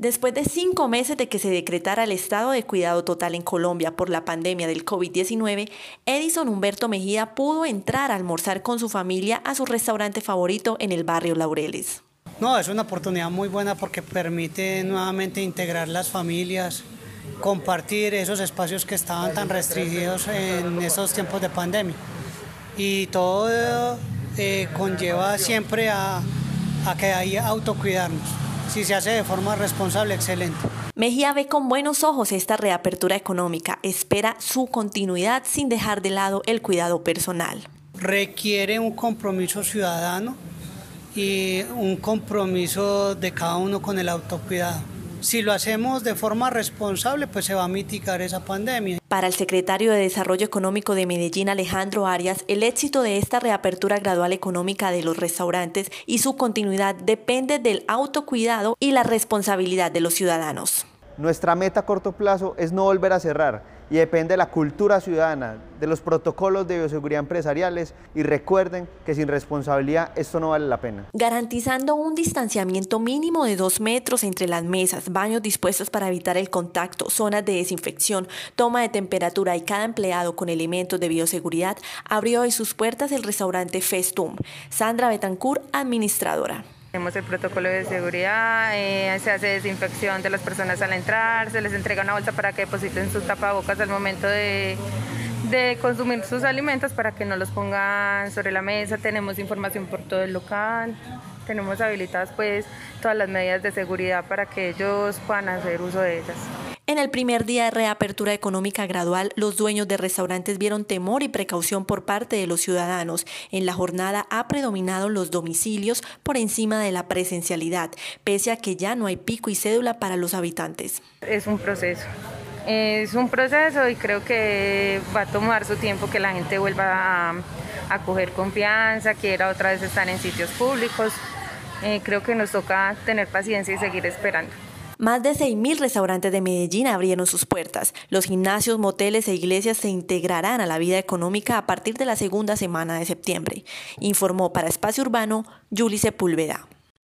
Después de cinco meses de que se decretara el estado de cuidado total en Colombia por la pandemia del COVID-19, Edison Humberto Mejía pudo entrar a almorzar con su familia a su restaurante favorito en el barrio Laureles. No, es una oportunidad muy buena porque permite nuevamente integrar las familias, compartir esos espacios que estaban tan restringidos en esos tiempos de pandemia. Y todo eh, conlleva siempre a, a que haya autocuidarnos si se hace de forma responsable, excelente. Mejía ve con buenos ojos esta reapertura económica, espera su continuidad sin dejar de lado el cuidado personal. Requiere un compromiso ciudadano y un compromiso de cada uno con el autocuidado. Si lo hacemos de forma responsable, pues se va a mitigar esa pandemia. Para el secretario de Desarrollo Económico de Medellín, Alejandro Arias, el éxito de esta reapertura gradual económica de los restaurantes y su continuidad depende del autocuidado y la responsabilidad de los ciudadanos. Nuestra meta a corto plazo es no volver a cerrar y depende de la cultura ciudadana, de los protocolos de bioseguridad empresariales y recuerden que sin responsabilidad esto no vale la pena. Garantizando un distanciamiento mínimo de dos metros entre las mesas, baños dispuestos para evitar el contacto, zonas de desinfección, toma de temperatura y cada empleado con elementos de bioseguridad, abrió hoy sus puertas el restaurante Festum. Sandra Betancourt, administradora. Tenemos el protocolo de seguridad, eh, se hace desinfección de las personas al entrar, se les entrega una bolsa para que depositen sus tapabocas al momento de, de consumir sus alimentos para que no los pongan sobre la mesa. Tenemos información por todo el local, tenemos habilitadas pues todas las medidas de seguridad para que ellos puedan hacer uso de ellas. En el primer día de reapertura económica gradual, los dueños de restaurantes vieron temor y precaución por parte de los ciudadanos. En la jornada ha predominado los domicilios por encima de la presencialidad, pese a que ya no hay pico y cédula para los habitantes. Es un proceso. Es un proceso y creo que va a tomar su tiempo que la gente vuelva a, coger confianza, quiera otra vez estar en sitios públicos. Eh, creo que nos toca tener paciencia y seguir esperando. Más de 6.000 restaurantes de Medellín abrieron sus puertas. Los gimnasios, moteles e iglesias se integrarán a la vida económica a partir de la segunda semana de septiembre, informó para Espacio Urbano Julie Sepúlveda.